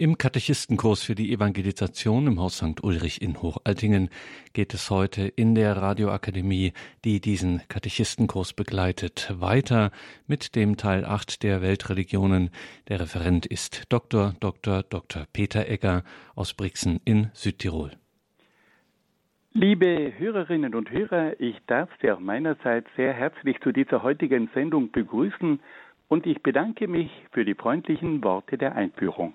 Im Katechistenkurs für die Evangelisation im Haus St. Ulrich in Hochaltingen geht es heute in der Radioakademie, die diesen Katechistenkurs begleitet, weiter mit dem Teil 8 der Weltreligionen. Der Referent ist Dr. Dr. Dr. Peter Egger aus Brixen in Südtirol. Liebe Hörerinnen und Hörer, ich darf Sie auch meinerseits sehr herzlich zu dieser heutigen Sendung begrüßen und ich bedanke mich für die freundlichen Worte der Einführung.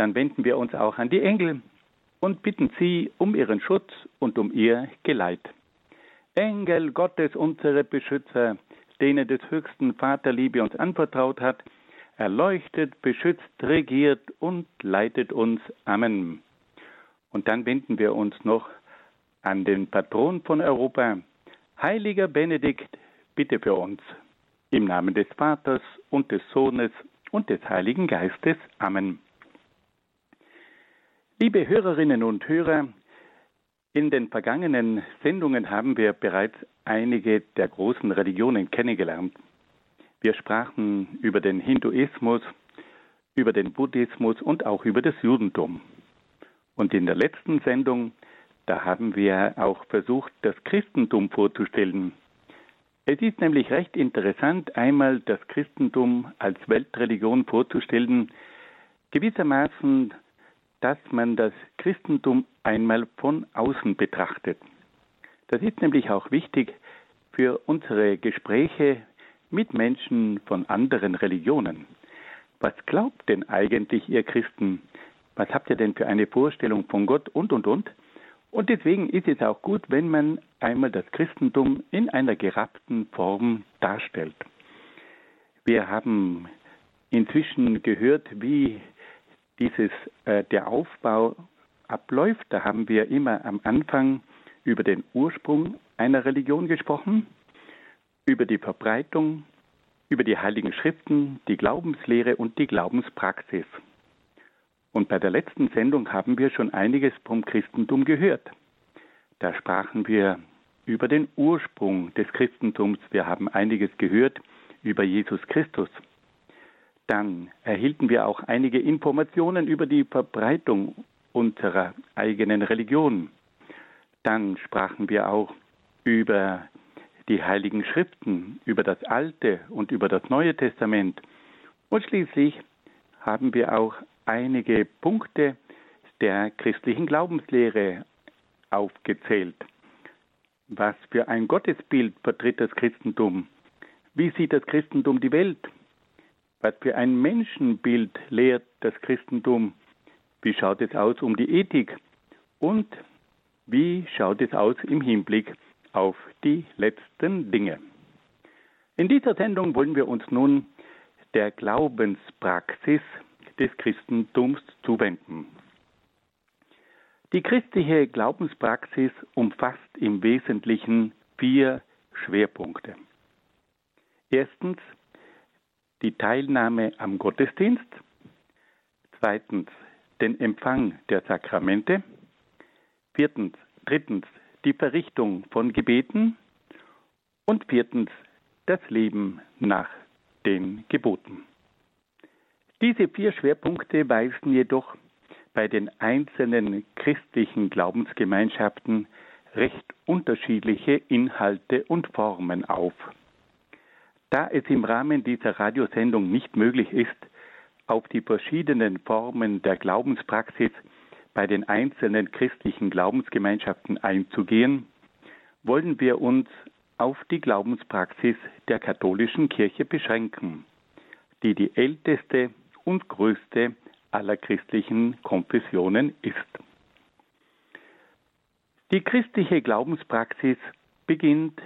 dann wenden wir uns auch an die Engel und bitten sie um ihren Schutz und um ihr Geleit. Engel Gottes, unsere Beschützer, denen des höchsten Vaterliebe uns anvertraut hat, erleuchtet, beschützt, regiert und leitet uns. Amen. Und dann wenden wir uns noch an den Patron von Europa, Heiliger Benedikt, bitte für uns. Im Namen des Vaters und des Sohnes und des Heiligen Geistes. Amen. Liebe Hörerinnen und Hörer, in den vergangenen Sendungen haben wir bereits einige der großen Religionen kennengelernt. Wir sprachen über den Hinduismus, über den Buddhismus und auch über das Judentum. Und in der letzten Sendung, da haben wir auch versucht, das Christentum vorzustellen. Es ist nämlich recht interessant, einmal das Christentum als Weltreligion vorzustellen, gewissermaßen dass man das Christentum einmal von außen betrachtet. Das ist nämlich auch wichtig für unsere Gespräche mit Menschen von anderen Religionen. Was glaubt denn eigentlich ihr Christen? Was habt ihr denn für eine Vorstellung von Gott und, und, und? Und deswegen ist es auch gut, wenn man einmal das Christentum in einer gerappten Form darstellt. Wir haben inzwischen gehört, wie dieses, äh, der Aufbau abläuft. Da haben wir immer am Anfang über den Ursprung einer Religion gesprochen, über die Verbreitung, über die heiligen Schriften, die Glaubenslehre und die Glaubenspraxis. Und bei der letzten Sendung haben wir schon einiges vom Christentum gehört. Da sprachen wir über den Ursprung des Christentums. Wir haben einiges gehört über Jesus Christus. Dann erhielten wir auch einige Informationen über die Verbreitung unserer eigenen Religion. Dann sprachen wir auch über die heiligen Schriften, über das Alte und über das Neue Testament. Und schließlich haben wir auch einige Punkte der christlichen Glaubenslehre aufgezählt. Was für ein Gottesbild vertritt das Christentum? Wie sieht das Christentum die Welt? Was für ein Menschenbild lehrt das Christentum? Wie schaut es aus um die Ethik? Und wie schaut es aus im Hinblick auf die letzten Dinge? In dieser Sendung wollen wir uns nun der Glaubenspraxis des Christentums zuwenden. Die christliche Glaubenspraxis umfasst im Wesentlichen vier Schwerpunkte. Erstens die Teilnahme am Gottesdienst, zweitens den Empfang der Sakramente, viertens, drittens die Verrichtung von Gebeten und viertens das Leben nach den Geboten. Diese vier Schwerpunkte weisen jedoch bei den einzelnen christlichen Glaubensgemeinschaften recht unterschiedliche Inhalte und Formen auf. Da es im Rahmen dieser Radiosendung nicht möglich ist, auf die verschiedenen Formen der Glaubenspraxis bei den einzelnen christlichen Glaubensgemeinschaften einzugehen, wollen wir uns auf die Glaubenspraxis der katholischen Kirche beschränken, die die älteste und größte aller christlichen Konfessionen ist. Die christliche Glaubenspraxis beginnt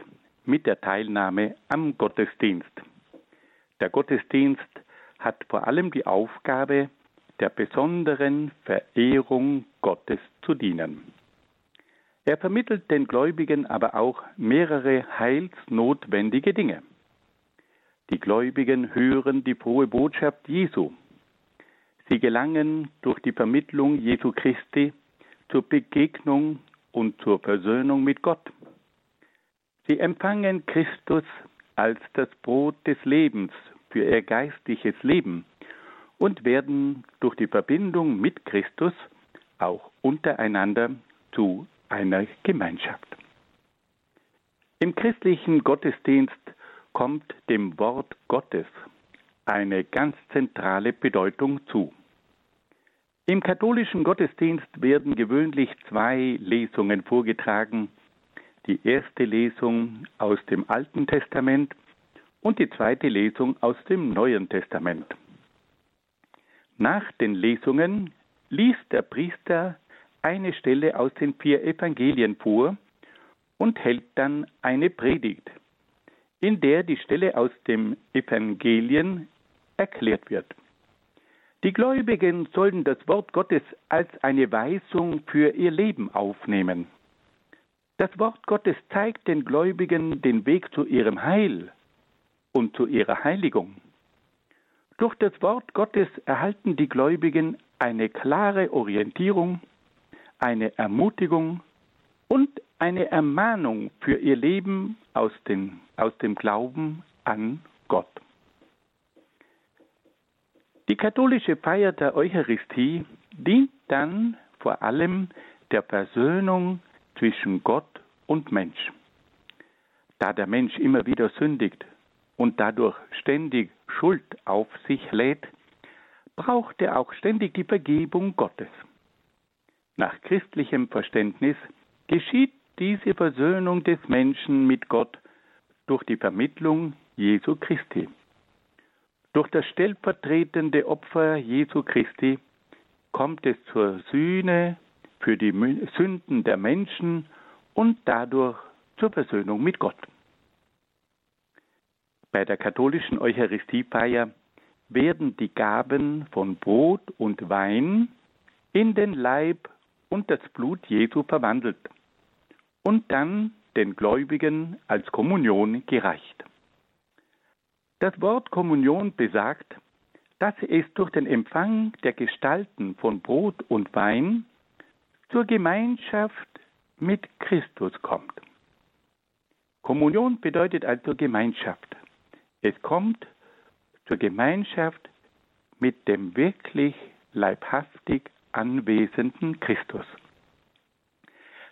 mit der Teilnahme am Gottesdienst. Der Gottesdienst hat vor allem die Aufgabe, der besonderen Verehrung Gottes zu dienen. Er vermittelt den Gläubigen aber auch mehrere heilsnotwendige Dinge. Die Gläubigen hören die frohe Botschaft Jesu. Sie gelangen durch die Vermittlung Jesu Christi zur Begegnung und zur Versöhnung mit Gott. Sie empfangen Christus als das Brot des Lebens für ihr geistliches Leben und werden durch die Verbindung mit Christus auch untereinander zu einer Gemeinschaft. Im christlichen Gottesdienst kommt dem Wort Gottes eine ganz zentrale Bedeutung zu. Im katholischen Gottesdienst werden gewöhnlich zwei Lesungen vorgetragen. Die erste Lesung aus dem Alten Testament und die zweite Lesung aus dem Neuen Testament. Nach den Lesungen liest der Priester eine Stelle aus den vier Evangelien vor und hält dann eine Predigt, in der die Stelle aus dem Evangelien erklärt wird. Die Gläubigen sollten das Wort Gottes als eine Weisung für ihr Leben aufnehmen. Das Wort Gottes zeigt den Gläubigen den Weg zu ihrem Heil und zu ihrer Heiligung. Durch das Wort Gottes erhalten die Gläubigen eine klare Orientierung, eine Ermutigung und eine Ermahnung für ihr Leben aus, den, aus dem Glauben an Gott. Die katholische Feier der Eucharistie dient dann vor allem der Versöhnung zwischen Gott und Mensch. Da der Mensch immer wieder sündigt und dadurch ständig Schuld auf sich lädt, braucht er auch ständig die Vergebung Gottes. Nach christlichem Verständnis geschieht diese Versöhnung des Menschen mit Gott durch die Vermittlung Jesu Christi. Durch das stellvertretende Opfer Jesu Christi kommt es zur Sühne für die Sünden der Menschen und dadurch zur Versöhnung mit Gott. Bei der katholischen Eucharistiefeier werden die Gaben von Brot und Wein in den Leib und das Blut Jesu verwandelt und dann den Gläubigen als Kommunion gereicht. Das Wort Kommunion besagt, dass es durch den Empfang der Gestalten von Brot und Wein zur Gemeinschaft mit Christus kommt. Kommunion bedeutet also Gemeinschaft. Es kommt zur Gemeinschaft mit dem wirklich leibhaftig anwesenden Christus.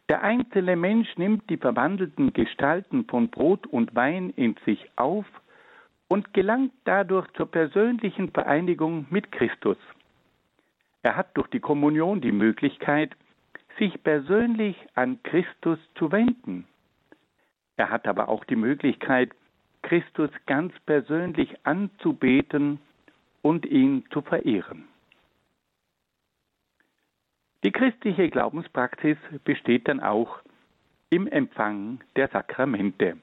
Der einzelne Mensch nimmt die verwandelten Gestalten von Brot und Wein in sich auf und gelangt dadurch zur persönlichen Vereinigung mit Christus. Er hat durch die Kommunion die Möglichkeit, sich persönlich an Christus zu wenden. Er hat aber auch die Möglichkeit, Christus ganz persönlich anzubeten und ihn zu verehren. Die christliche Glaubenspraxis besteht dann auch im Empfang der Sakramente,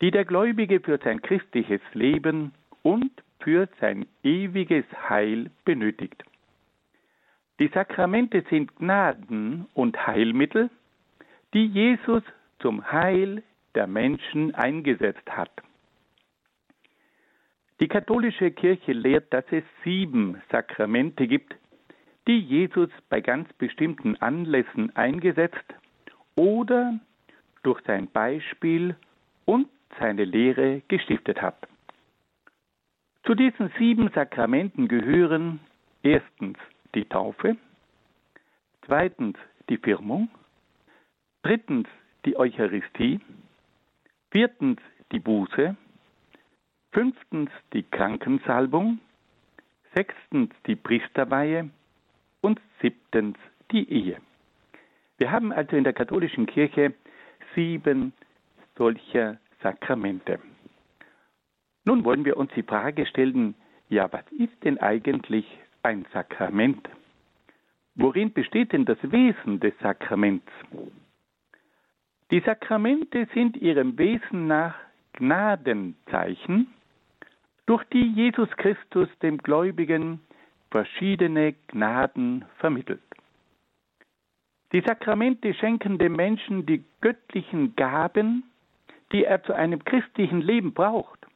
die der Gläubige für sein christliches Leben und für sein ewiges Heil benötigt. Die Sakramente sind Gnaden und Heilmittel, die Jesus zum Heil der Menschen eingesetzt hat. Die katholische Kirche lehrt, dass es sieben Sakramente gibt, die Jesus bei ganz bestimmten Anlässen eingesetzt oder durch sein Beispiel und seine Lehre gestiftet hat. Zu diesen sieben Sakramenten gehören erstens die Taufe, zweitens die Firmung, drittens die Eucharistie, viertens die Buße, fünftens die Krankensalbung, sechstens die Priesterweihe. Und siebtens die Ehe. Wir haben also in der katholischen Kirche sieben solcher Sakramente. Nun wollen wir uns die Frage stellen, ja, was ist denn eigentlich ein Sakrament? Worin besteht denn das Wesen des Sakraments? Die Sakramente sind ihrem Wesen nach Gnadenzeichen, durch die Jesus Christus dem Gläubigen verschiedene Gnaden vermittelt. Die Sakramente schenken dem Menschen die göttlichen Gaben, die er zu einem christlichen Leben braucht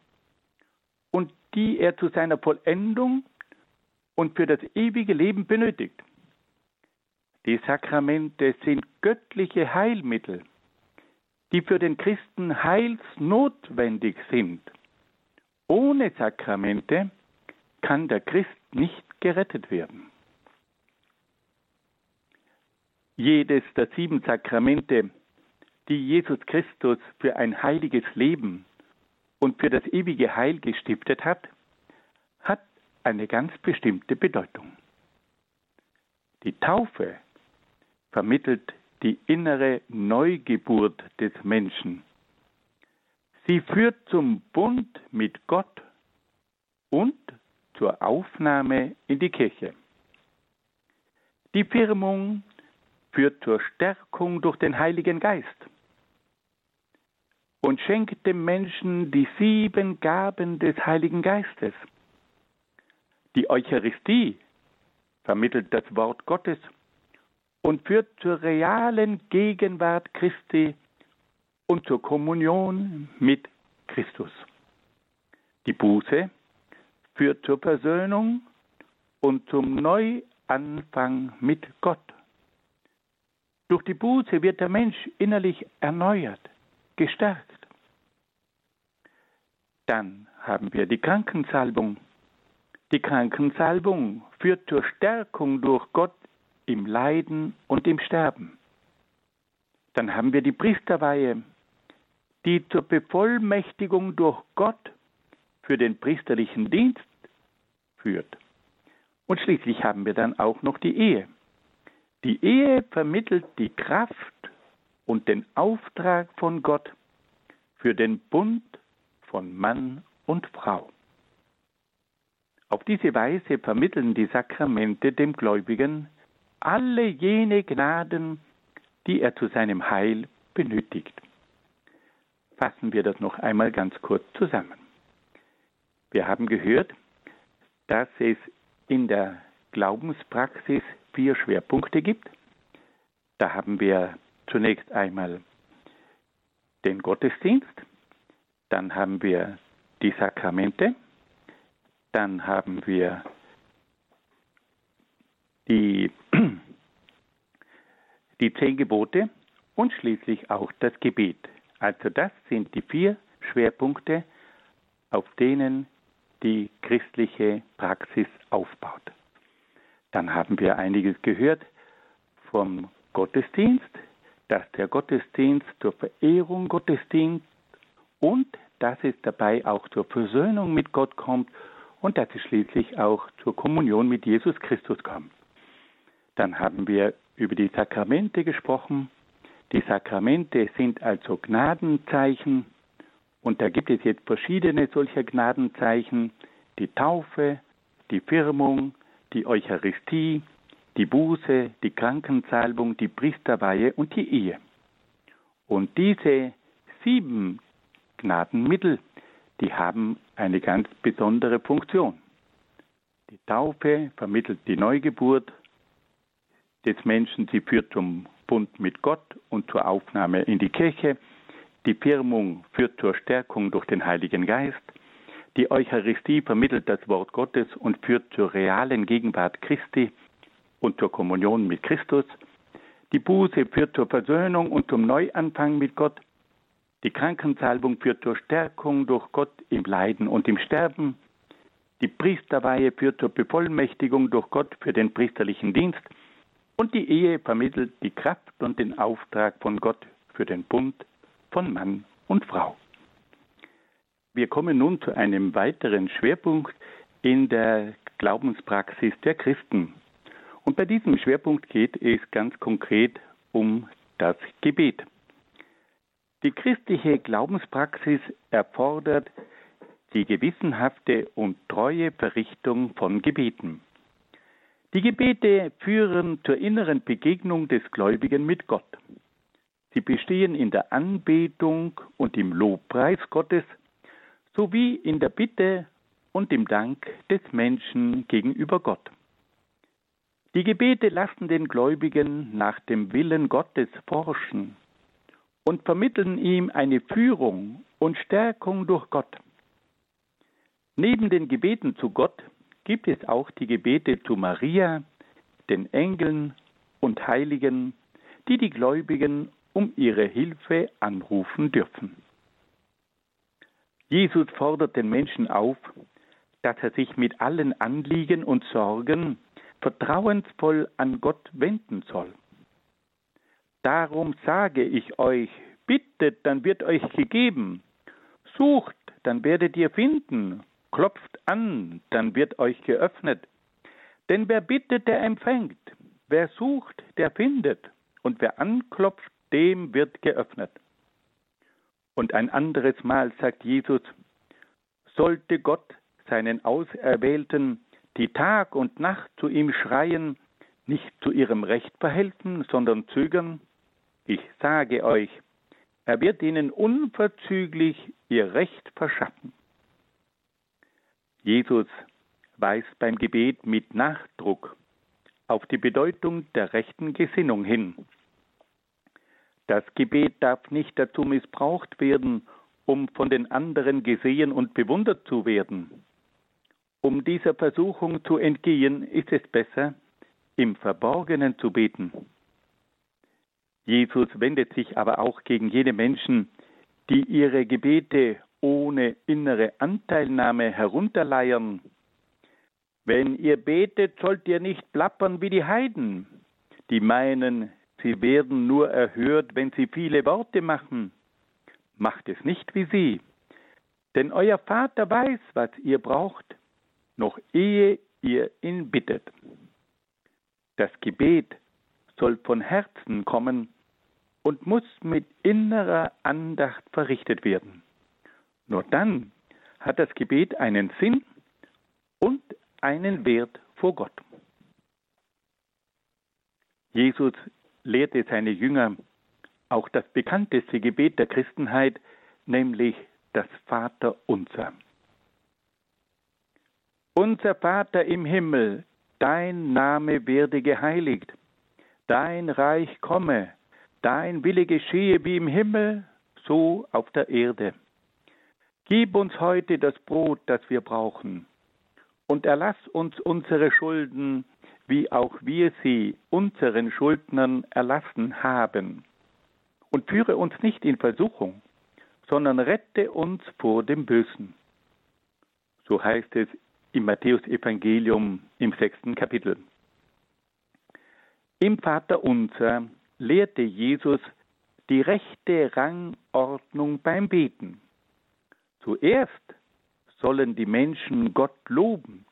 und die er zu seiner Vollendung und für das ewige Leben benötigt. Die Sakramente sind göttliche Heilmittel, die für den Christen heilsnotwendig sind. Ohne Sakramente kann der Christ nicht gerettet werden. Jedes der sieben Sakramente, die Jesus Christus für ein heiliges Leben und für das ewige Heil gestiftet hat, eine ganz bestimmte Bedeutung. Die Taufe vermittelt die innere Neugeburt des Menschen. Sie führt zum Bund mit Gott und zur Aufnahme in die Kirche. Die Firmung führt zur Stärkung durch den Heiligen Geist und schenkt dem Menschen die sieben Gaben des Heiligen Geistes. Die Eucharistie vermittelt das Wort Gottes und führt zur realen Gegenwart Christi und zur Kommunion mit Christus. Die Buße führt zur Versöhnung und zum Neuanfang mit Gott. Durch die Buße wird der Mensch innerlich erneuert, gestärkt. Dann haben wir die Krankensalbung. Die Krankensalbung führt zur Stärkung durch Gott im Leiden und im Sterben. Dann haben wir die Priesterweihe, die zur Bevollmächtigung durch Gott für den priesterlichen Dienst führt. Und schließlich haben wir dann auch noch die Ehe. Die Ehe vermittelt die Kraft und den Auftrag von Gott für den Bund von Mann und Frau. Auf diese Weise vermitteln die Sakramente dem Gläubigen alle jene Gnaden, die er zu seinem Heil benötigt. Fassen wir das noch einmal ganz kurz zusammen. Wir haben gehört, dass es in der Glaubenspraxis vier Schwerpunkte gibt. Da haben wir zunächst einmal den Gottesdienst, dann haben wir die Sakramente, dann haben wir die, die zehn Gebote und schließlich auch das Gebet. Also das sind die vier Schwerpunkte, auf denen die christliche Praxis aufbaut. Dann haben wir einiges gehört vom Gottesdienst, dass der Gottesdienst zur Verehrung Gottes dient und dass es dabei auch zur Versöhnung mit Gott kommt und dass es schließlich auch zur Kommunion mit Jesus Christus kommt. Dann haben wir über die Sakramente gesprochen. Die Sakramente sind also Gnadenzeichen und da gibt es jetzt verschiedene solcher Gnadenzeichen. Die Taufe, die Firmung, die Eucharistie, die Buße, die Krankensalbung, die Priesterweihe und die Ehe. Und diese sieben Gnadenmittel, die haben eine ganz besondere Funktion. Die Taufe vermittelt die Neugeburt, des Menschen. Sie führt zum Bund mit Gott und zur Aufnahme in die Kirche. Die Firmung führt zur Stärkung durch den Heiligen Geist. Die Eucharistie vermittelt das Wort Gottes und führt zur realen Gegenwart Christi und zur Kommunion mit Christus. Die Buße führt zur Versöhnung und zum Neuanfang mit Gott. Die Krankensalbung führt zur Stärkung durch Gott im Leiden und im Sterben. Die Priesterweihe führt zur Bevollmächtigung durch Gott für den priesterlichen Dienst. Und die Ehe vermittelt die Kraft und den Auftrag von Gott für den Bund von Mann und Frau. Wir kommen nun zu einem weiteren Schwerpunkt in der Glaubenspraxis der Christen. Und bei diesem Schwerpunkt geht es ganz konkret um das Gebet. Die christliche Glaubenspraxis erfordert die gewissenhafte und treue Verrichtung von Gebeten. Die Gebete führen zur inneren Begegnung des Gläubigen mit Gott. Sie bestehen in der Anbetung und im Lobpreis Gottes sowie in der Bitte und im Dank des Menschen gegenüber Gott. Die Gebete lassen den Gläubigen nach dem Willen Gottes forschen und vermitteln ihm eine Führung und Stärkung durch Gott. Neben den Gebeten zu Gott gibt es auch die Gebete zu Maria, den Engeln und Heiligen, die die Gläubigen um ihre Hilfe anrufen dürfen. Jesus fordert den Menschen auf, dass er sich mit allen Anliegen und Sorgen vertrauensvoll an Gott wenden soll. Darum sage ich euch, bittet, dann wird euch gegeben, sucht, dann werdet ihr finden, klopft an, dann wird euch geöffnet. Denn wer bittet, der empfängt, wer sucht, der findet, und wer anklopft, dem wird geöffnet. Und ein anderes Mal sagt Jesus, sollte Gott seinen Auserwählten, die Tag und Nacht zu ihm schreien, nicht zu ihrem Recht verhelfen, sondern zögern? Ich sage euch, er wird ihnen unverzüglich ihr Recht verschaffen. Jesus weist beim Gebet mit Nachdruck auf die Bedeutung der rechten Gesinnung hin. Das Gebet darf nicht dazu missbraucht werden, um von den anderen gesehen und bewundert zu werden. Um dieser Versuchung zu entgehen, ist es besser, im Verborgenen zu beten. Jesus wendet sich aber auch gegen jene Menschen, die ihre Gebete ohne innere Anteilnahme herunterleiern. Wenn ihr betet, sollt ihr nicht plappern wie die Heiden, die meinen, sie werden nur erhört, wenn sie viele Worte machen. Macht es nicht wie sie, denn euer Vater weiß, was ihr braucht, noch ehe ihr ihn bittet. Das Gebet soll von Herzen kommen und muss mit innerer Andacht verrichtet werden. Nur dann hat das Gebet einen Sinn und einen Wert vor Gott. Jesus lehrte seine Jünger auch das bekannteste Gebet der Christenheit, nämlich das Vaterunser. Unser Vater im Himmel, dein Name werde geheiligt, dein Reich komme, dein Wille geschehe wie im Himmel, so auf der Erde. Gib uns heute das Brot, das wir brauchen, und erlass uns unsere Schulden, wie auch wir sie unseren Schuldnern erlassen haben. Und führe uns nicht in Versuchung, sondern rette uns vor dem Bösen. So heißt es im Matthäusevangelium im sechsten Kapitel. Im Vater unser lehrte Jesus die rechte Rangordnung beim Beten. Zuerst sollen die Menschen Gott loben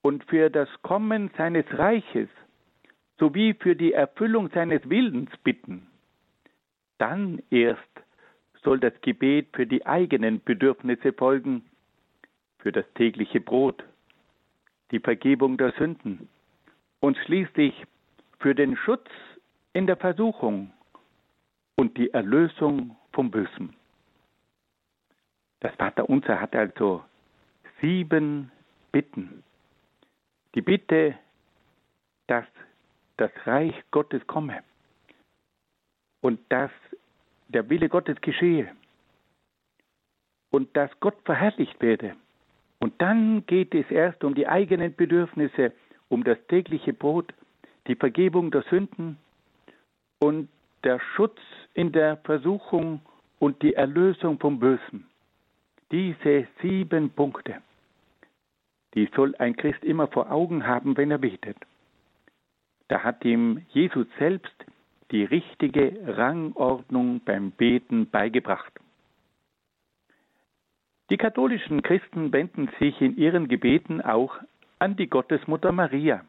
und für das Kommen seines Reiches sowie für die Erfüllung seines Willens bitten. Dann erst soll das Gebet für die eigenen Bedürfnisse folgen, für das tägliche Brot, die Vergebung der Sünden und schließlich für den Schutz in der Versuchung und die Erlösung vom Bösen. Das Vaterunser hat also sieben Bitten. Die Bitte, dass das Reich Gottes komme und dass der Wille Gottes geschehe und dass Gott verherrlicht werde. Und dann geht es erst um die eigenen Bedürfnisse, um das tägliche Brot, die Vergebung der Sünden und der Schutz in der Versuchung und die Erlösung vom Bösen. Diese sieben Punkte, die soll ein Christ immer vor Augen haben, wenn er betet. Da hat ihm Jesus selbst die richtige Rangordnung beim Beten beigebracht. Die katholischen Christen wenden sich in ihren Gebeten auch an die Gottesmutter Maria,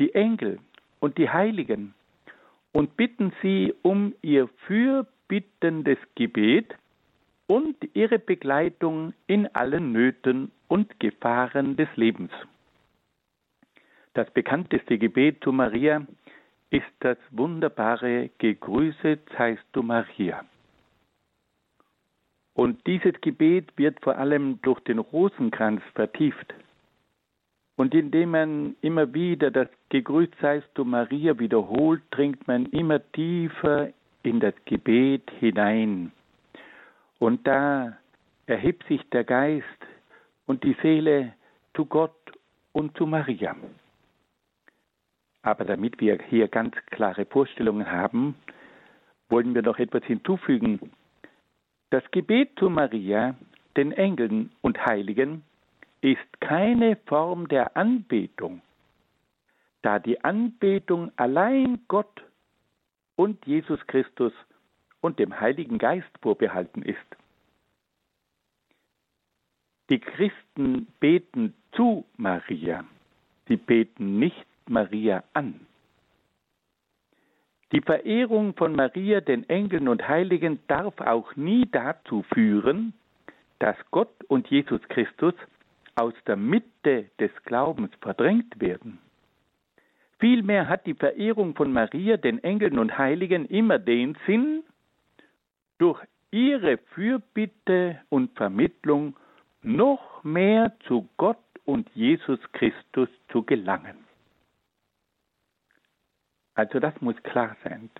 die Engel und die Heiligen und bitten sie um ihr fürbittendes Gebet und ihre Begleitung in allen Nöten und Gefahren des Lebens. Das bekannteste Gebet zu Maria ist das wunderbare Gegrüßet seist du Maria. Und dieses Gebet wird vor allem durch den Rosenkranz vertieft. Und indem man immer wieder das Gegrüßt seist du Maria wiederholt, dringt man immer tiefer in das Gebet hinein. Und da erhebt sich der Geist und die Seele zu Gott und zu Maria. Aber damit wir hier ganz klare Vorstellungen haben, wollen wir noch etwas hinzufügen. Das Gebet zu Maria, den Engeln und Heiligen, ist keine Form der Anbetung, da die Anbetung allein Gott und Jesus Christus und dem Heiligen Geist vorbehalten ist. Die Christen beten zu Maria, sie beten nicht Maria an. Die Verehrung von Maria, den Engeln und Heiligen darf auch nie dazu führen, dass Gott und Jesus Christus aus der Mitte des Glaubens verdrängt werden. Vielmehr hat die Verehrung von Maria, den Engeln und Heiligen immer den Sinn, durch ihre Fürbitte und Vermittlung noch mehr zu Gott und Jesus Christus zu gelangen. Also das muss klar sein.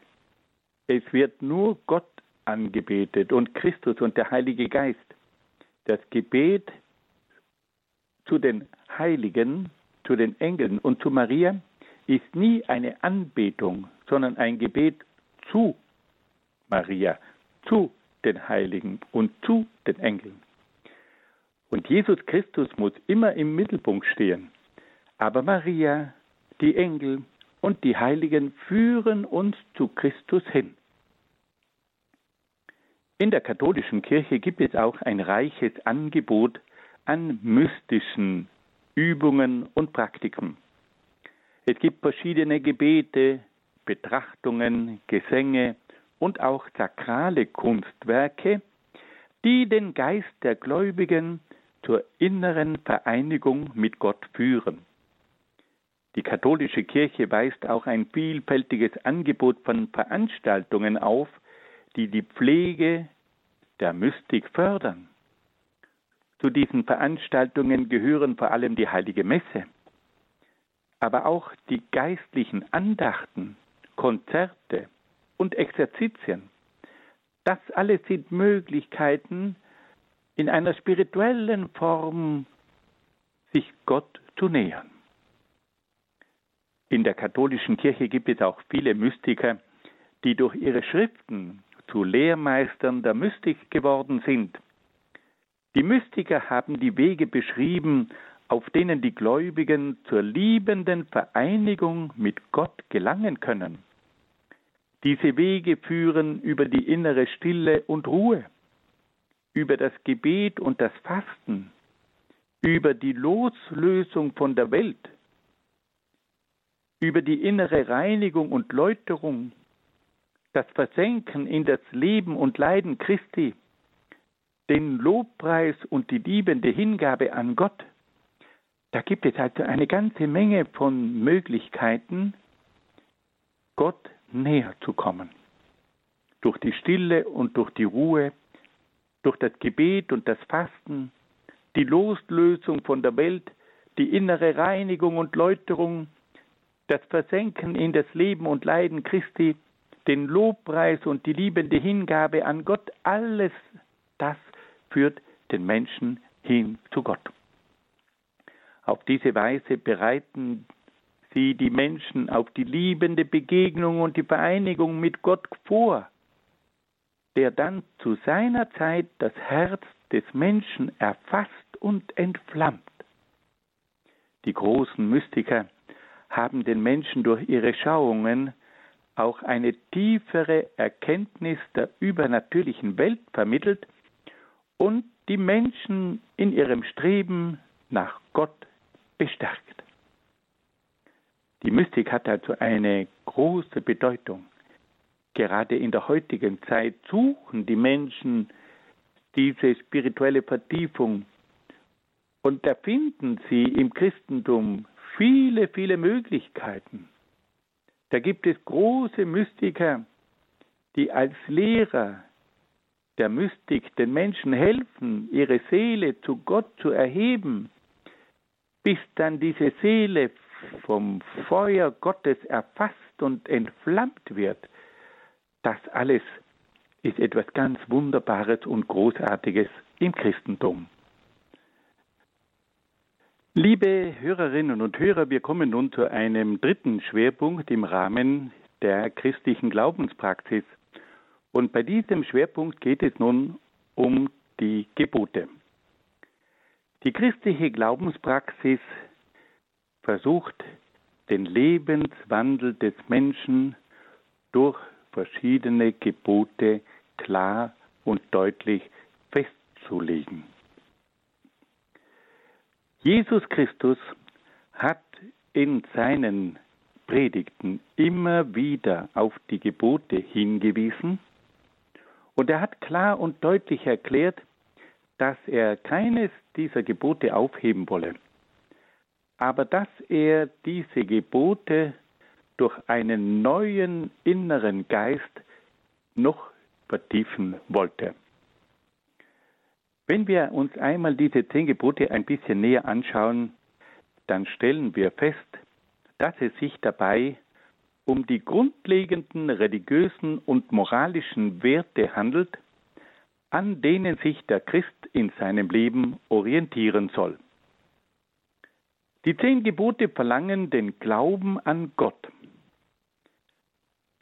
Es wird nur Gott angebetet und Christus und der Heilige Geist. Das Gebet zu den Heiligen, zu den Engeln und zu Maria ist nie eine Anbetung, sondern ein Gebet zu Maria, zu den Heiligen und zu den Engeln. Und Jesus Christus muss immer im Mittelpunkt stehen. Aber Maria, die Engel und die Heiligen führen uns zu Christus hin. In der katholischen Kirche gibt es auch ein reiches Angebot an mystischen Übungen und Praktiken. Es gibt verschiedene Gebete, Betrachtungen, Gesänge und auch sakrale Kunstwerke, die den Geist der Gläubigen zur inneren Vereinigung mit Gott führen. Die katholische Kirche weist auch ein vielfältiges Angebot von Veranstaltungen auf, die die Pflege der Mystik fördern. Zu diesen Veranstaltungen gehören vor allem die heilige Messe, aber auch die geistlichen Andachten, Konzerte und Exerzitien. Das alles sind Möglichkeiten, in einer spirituellen Form sich Gott zu nähern. In der katholischen Kirche gibt es auch viele Mystiker, die durch ihre Schriften zu Lehrmeistern der Mystik geworden sind. Die Mystiker haben die Wege beschrieben, auf denen die Gläubigen zur liebenden Vereinigung mit Gott gelangen können. Diese Wege führen über die innere Stille und Ruhe, über das Gebet und das Fasten, über die Loslösung von der Welt, über die innere Reinigung und Läuterung, das Versenken in das Leben und Leiden Christi, den Lobpreis und die liebende Hingabe an Gott. Da gibt es also eine ganze Menge von Möglichkeiten, Gott näher zu kommen. Durch die Stille und durch die Ruhe, durch das Gebet und das Fasten, die Loslösung von der Welt, die innere Reinigung und Läuterung, das Versenken in das Leben und Leiden Christi, den Lobpreis und die liebende Hingabe an Gott, alles das führt den Menschen hin zu Gott. Auf diese Weise bereiten sie die Menschen auf die liebende Begegnung und die Vereinigung mit Gott vor, der dann zu seiner Zeit das Herz des Menschen erfasst und entflammt. Die großen Mystiker haben den Menschen durch ihre Schauungen auch eine tiefere Erkenntnis der übernatürlichen Welt vermittelt und die Menschen in ihrem Streben nach Gott bestärkt. Die Mystik hat also eine große Bedeutung. Gerade in der heutigen Zeit suchen die Menschen diese spirituelle Vertiefung und da finden sie im Christentum viele, viele Möglichkeiten. Da gibt es große Mystiker, die als Lehrer der Mystik den Menschen helfen, ihre Seele zu Gott zu erheben, bis dann diese Seele vom Feuer Gottes erfasst und entflammt wird. Das alles ist etwas ganz Wunderbares und Großartiges im Christentum. Liebe Hörerinnen und Hörer, wir kommen nun zu einem dritten Schwerpunkt im Rahmen der christlichen Glaubenspraxis. Und bei diesem Schwerpunkt geht es nun um die Gebote. Die christliche Glaubenspraxis versucht, den Lebenswandel des Menschen durch verschiedene Gebote klar und deutlich festzulegen. Jesus Christus hat in seinen Predigten immer wieder auf die Gebote hingewiesen und er hat klar und deutlich erklärt, dass er keines dieser Gebote aufheben wolle, aber dass er diese Gebote durch einen neuen inneren Geist noch vertiefen wollte. Wenn wir uns einmal diese zehn Gebote ein bisschen näher anschauen, dann stellen wir fest, dass es sich dabei um die grundlegenden religiösen und moralischen Werte handelt, an denen sich der Christ in seinem Leben orientieren soll. Die zehn Gebote verlangen den Glauben an Gott.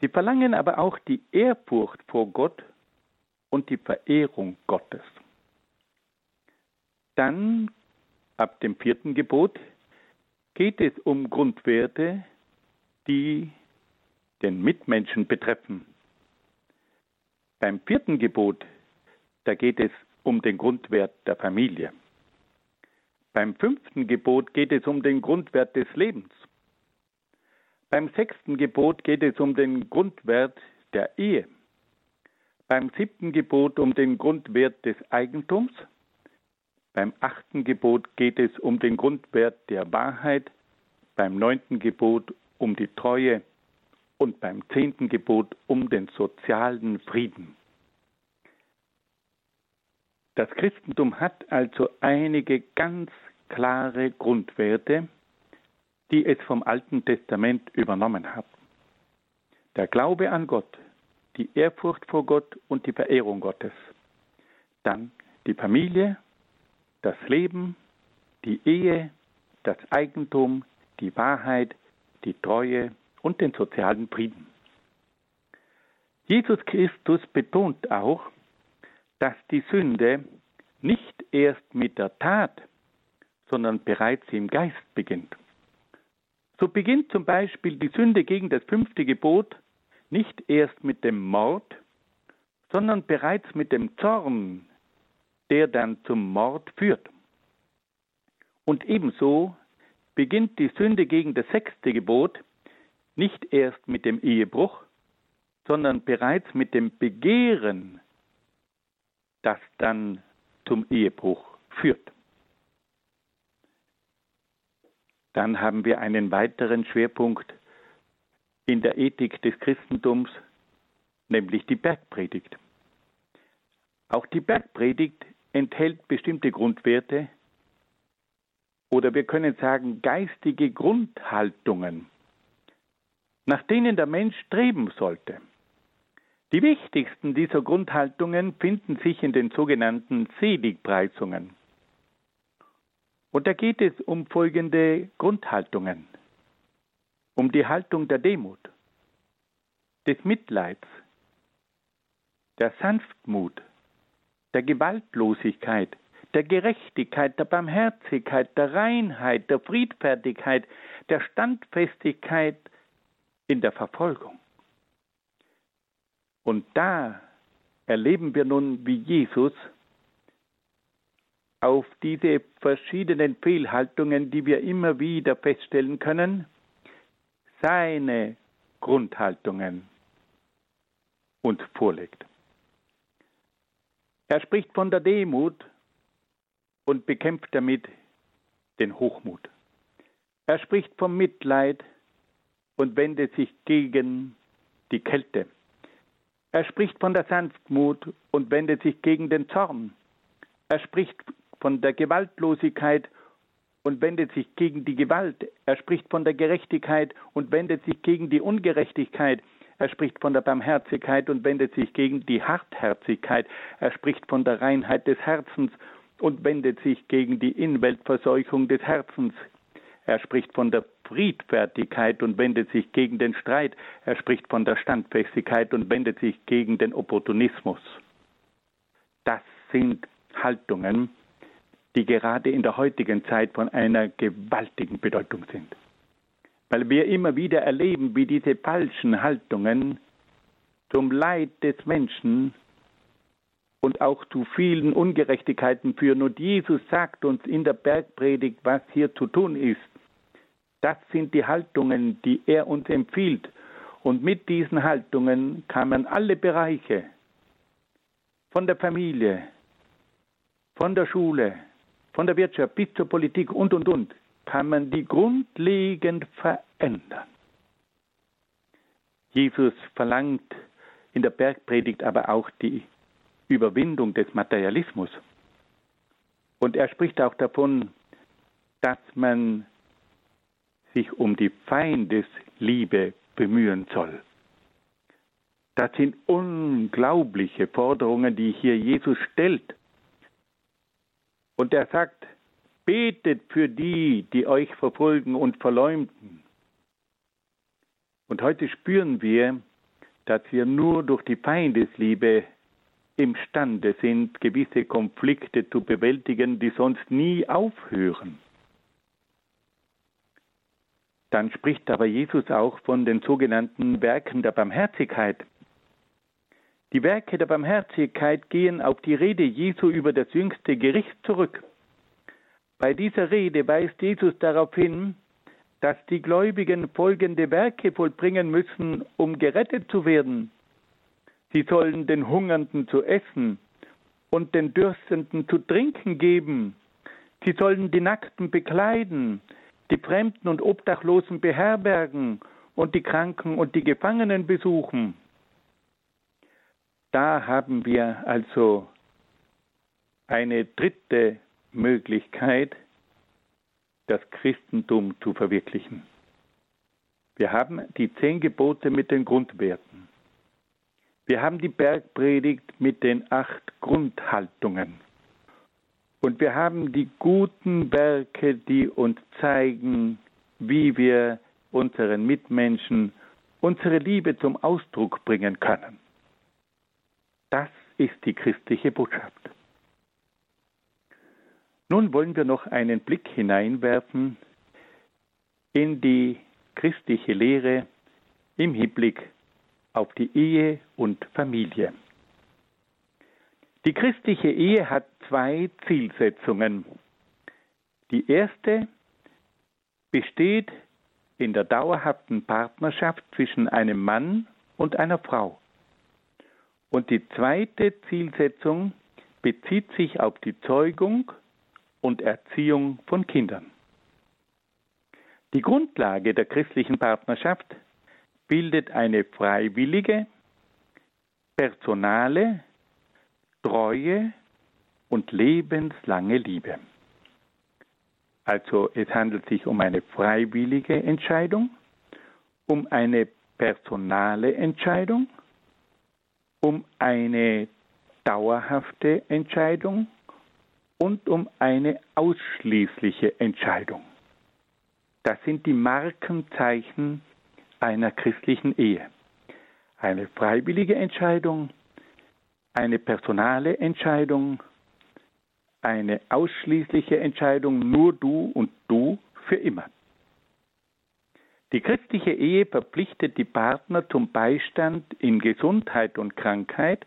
Sie verlangen aber auch die Ehrfurcht vor Gott und die Verehrung Gottes. Dann, ab dem vierten Gebot, geht es um Grundwerte, die den Mitmenschen betreffen. Beim vierten Gebot, da geht es um den Grundwert der Familie. Beim fünften Gebot geht es um den Grundwert des Lebens. Beim sechsten Gebot geht es um den Grundwert der Ehe. Beim siebten Gebot um den Grundwert des Eigentums. Beim achten Gebot geht es um den Grundwert der Wahrheit, beim neunten Gebot um die Treue und beim zehnten Gebot um den sozialen Frieden. Das Christentum hat also einige ganz klare Grundwerte, die es vom Alten Testament übernommen hat. Der Glaube an Gott, die Ehrfurcht vor Gott und die Verehrung Gottes. Dann die Familie, das Leben, die Ehe, das Eigentum, die Wahrheit, die Treue und den sozialen Frieden. Jesus Christus betont auch, dass die Sünde nicht erst mit der Tat, sondern bereits im Geist beginnt. So beginnt zum Beispiel die Sünde gegen das fünfte Gebot nicht erst mit dem Mord, sondern bereits mit dem Zorn, der dann zum Mord führt. Und ebenso beginnt die Sünde gegen das sechste Gebot nicht erst mit dem Ehebruch, sondern bereits mit dem Begehren, das dann zum Ehebruch führt. Dann haben wir einen weiteren Schwerpunkt in der Ethik des Christentums, nämlich die Bergpredigt. Auch die Bergpredigt enthält bestimmte Grundwerte oder wir können sagen geistige Grundhaltungen, nach denen der Mensch streben sollte. Die wichtigsten dieser Grundhaltungen finden sich in den sogenannten Seligpreisungen. Und da geht es um folgende Grundhaltungen. Um die Haltung der Demut, des Mitleids, der Sanftmut, der Gewaltlosigkeit, der Gerechtigkeit, der Barmherzigkeit, der Reinheit, der Friedfertigkeit, der Standfestigkeit in der Verfolgung. Und da erleben wir nun, wie Jesus auf diese verschiedenen Fehlhaltungen, die wir immer wieder feststellen können, seine Grundhaltungen uns vorlegt. Er spricht von der Demut und bekämpft damit den Hochmut. Er spricht vom Mitleid und wendet sich gegen die Kälte. Er spricht von der Sanftmut und wendet sich gegen den Zorn. Er spricht von der Gewaltlosigkeit und wendet sich gegen die Gewalt. Er spricht von der Gerechtigkeit und wendet sich gegen die Ungerechtigkeit. Er spricht von der Barmherzigkeit und wendet sich gegen die Hartherzigkeit. Er spricht von der Reinheit des Herzens und wendet sich gegen die Inweltverseuchung des Herzens. Er spricht von der Friedfertigkeit und wendet sich gegen den Streit. Er spricht von der Standfestigkeit und wendet sich gegen den Opportunismus. Das sind Haltungen, die gerade in der heutigen Zeit von einer gewaltigen Bedeutung sind. Weil wir immer wieder erleben, wie diese falschen Haltungen zum Leid des Menschen und auch zu vielen Ungerechtigkeiten führen. Und Jesus sagt uns in der Bergpredigt, was hier zu tun ist. Das sind die Haltungen, die er uns empfiehlt. Und mit diesen Haltungen kann man alle Bereiche von der Familie, von der Schule, von der Wirtschaft bis zur Politik und, und, und, kann man die grundlegend verändern. Jesus verlangt in der Bergpredigt aber auch die Überwindung des Materialismus. Und er spricht auch davon, dass man sich um die Feindesliebe bemühen soll. Das sind unglaubliche Forderungen, die hier Jesus stellt. Und er sagt, betet für die, die euch verfolgen und verleumden. Und heute spüren wir, dass wir nur durch die Feindesliebe imstande sind, gewisse Konflikte zu bewältigen, die sonst nie aufhören. Dann spricht aber Jesus auch von den sogenannten Werken der Barmherzigkeit. Die Werke der Barmherzigkeit gehen auf die Rede Jesu über das jüngste Gericht zurück. Bei dieser Rede weist Jesus darauf hin, dass die Gläubigen folgende Werke vollbringen müssen, um gerettet zu werden. Sie sollen den Hungernden zu essen und den Dürstenden zu trinken geben. Sie sollen die Nackten bekleiden, die Fremden und Obdachlosen beherbergen und die Kranken und die Gefangenen besuchen. Da haben wir also eine dritte Möglichkeit, das Christentum zu verwirklichen. Wir haben die zehn Gebote mit den Grundwerten. Wir haben die Bergpredigt mit den acht Grundhaltungen. Und wir haben die guten Werke, die uns zeigen, wie wir unseren Mitmenschen unsere Liebe zum Ausdruck bringen können. Das ist die christliche Botschaft. Nun wollen wir noch einen Blick hineinwerfen in die christliche Lehre im Hinblick auf die Ehe und Familie. Die christliche Ehe hat zwei Zielsetzungen. Die erste besteht in der dauerhaften Partnerschaft zwischen einem Mann und einer Frau. Und die zweite Zielsetzung bezieht sich auf die Zeugung und Erziehung von Kindern. Die Grundlage der christlichen Partnerschaft bildet eine freiwillige, personale, treue und lebenslange Liebe. Also es handelt sich um eine freiwillige Entscheidung, um eine personale Entscheidung, um eine dauerhafte Entscheidung und um eine ausschließliche Entscheidung. Das sind die Markenzeichen einer christlichen Ehe. Eine freiwillige Entscheidung, eine personale Entscheidung, eine ausschließliche Entscheidung, nur du und du für immer. Die christliche Ehe verpflichtet die Partner zum Beistand in Gesundheit und Krankheit,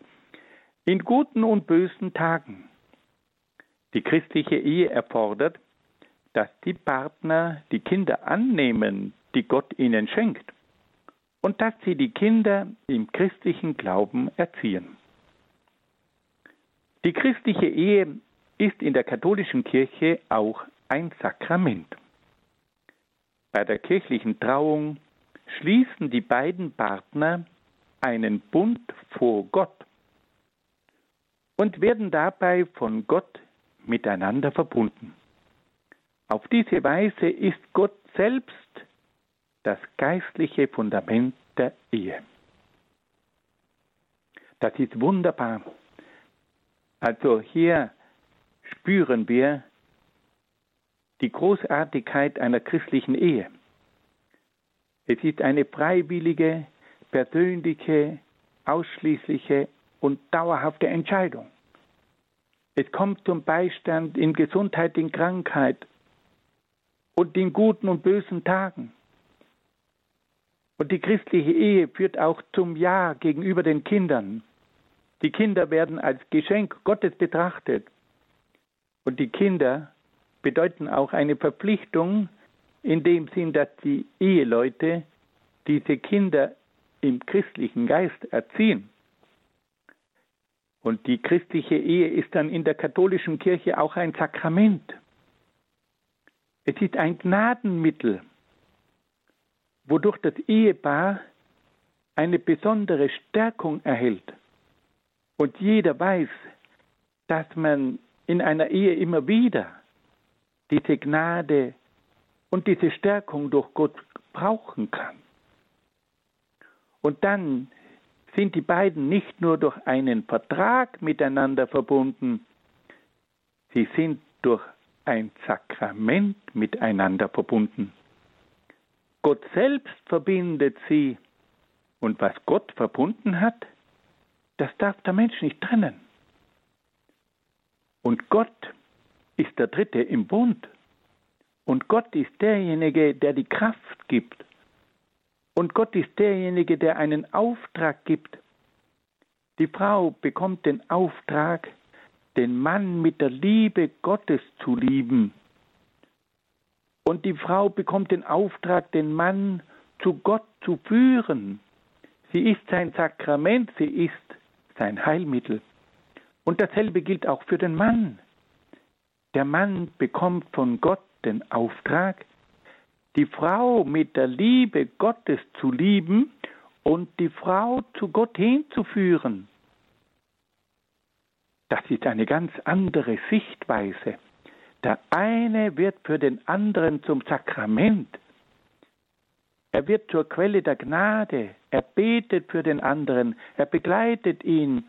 in guten und bösen Tagen. Die christliche Ehe erfordert, dass die Partner die Kinder annehmen die Gott ihnen schenkt und dass sie die Kinder im christlichen Glauben erziehen. Die christliche Ehe ist in der katholischen Kirche auch ein Sakrament. Bei der kirchlichen Trauung schließen die beiden Partner einen Bund vor Gott und werden dabei von Gott miteinander verbunden. Auf diese Weise ist Gott selbst das geistliche Fundament der Ehe. Das ist wunderbar. Also hier spüren wir die Großartigkeit einer christlichen Ehe. Es ist eine freiwillige, persönliche, ausschließliche und dauerhafte Entscheidung. Es kommt zum Beistand in Gesundheit, in Krankheit und in guten und bösen Tagen. Und die christliche Ehe führt auch zum Ja gegenüber den Kindern. Die Kinder werden als Geschenk Gottes betrachtet. Und die Kinder bedeuten auch eine Verpflichtung in dem Sinn, dass die Eheleute diese Kinder im christlichen Geist erziehen. Und die christliche Ehe ist dann in der katholischen Kirche auch ein Sakrament. Es ist ein Gnadenmittel, wodurch das Ehepaar eine besondere Stärkung erhält. Und jeder weiß, dass man in einer Ehe immer wieder diese Gnade und diese Stärkung durch Gott brauchen kann. Und dann sind die beiden nicht nur durch einen Vertrag miteinander verbunden, sie sind durch ein Sakrament miteinander verbunden. Gott selbst verbindet sie und was Gott verbunden hat, das darf der Mensch nicht trennen. Und Gott ist der Dritte im Bund. Und Gott ist derjenige, der die Kraft gibt. Und Gott ist derjenige, der einen Auftrag gibt. Die Frau bekommt den Auftrag, den Mann mit der Liebe Gottes zu lieben. Und die Frau bekommt den Auftrag, den Mann zu Gott zu führen. Sie ist sein Sakrament, sie ist sein Heilmittel. Und dasselbe gilt auch für den Mann. Der Mann bekommt von Gott den Auftrag, die Frau mit der Liebe Gottes zu lieben und die Frau zu Gott hinzuführen. Das ist eine ganz andere Sichtweise. Der eine wird für den anderen zum Sakrament. Er wird zur Quelle der Gnade. Er betet für den anderen. Er begleitet ihn.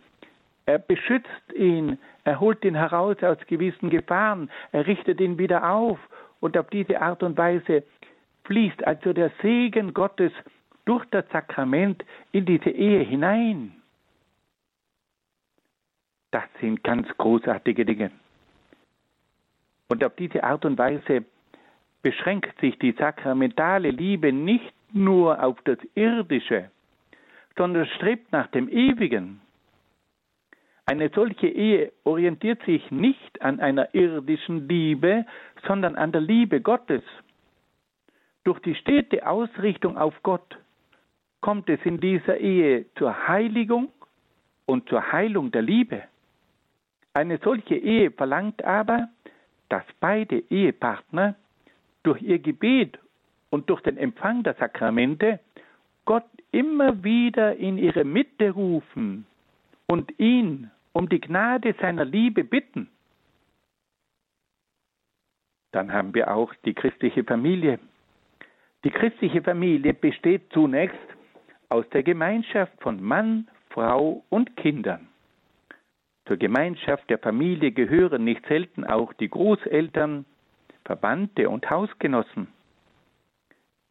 Er beschützt ihn. Er holt ihn heraus aus gewissen Gefahren. Er richtet ihn wieder auf. Und auf diese Art und Weise fließt also der Segen Gottes durch das Sakrament in diese Ehe hinein. Das sind ganz großartige Dinge. Und auf diese Art und Weise beschränkt sich die sakramentale Liebe nicht nur auf das Irdische, sondern strebt nach dem Ewigen. Eine solche Ehe orientiert sich nicht an einer irdischen Liebe, sondern an der Liebe Gottes. Durch die stete Ausrichtung auf Gott kommt es in dieser Ehe zur Heiligung und zur Heilung der Liebe. Eine solche Ehe verlangt aber, dass beide Ehepartner durch ihr Gebet und durch den Empfang der Sakramente Gott immer wieder in ihre Mitte rufen und ihn um die Gnade seiner Liebe bitten. Dann haben wir auch die christliche Familie. Die christliche Familie besteht zunächst aus der Gemeinschaft von Mann, Frau und Kindern. Zur Gemeinschaft der Familie gehören nicht selten auch die Großeltern, Verwandte und Hausgenossen.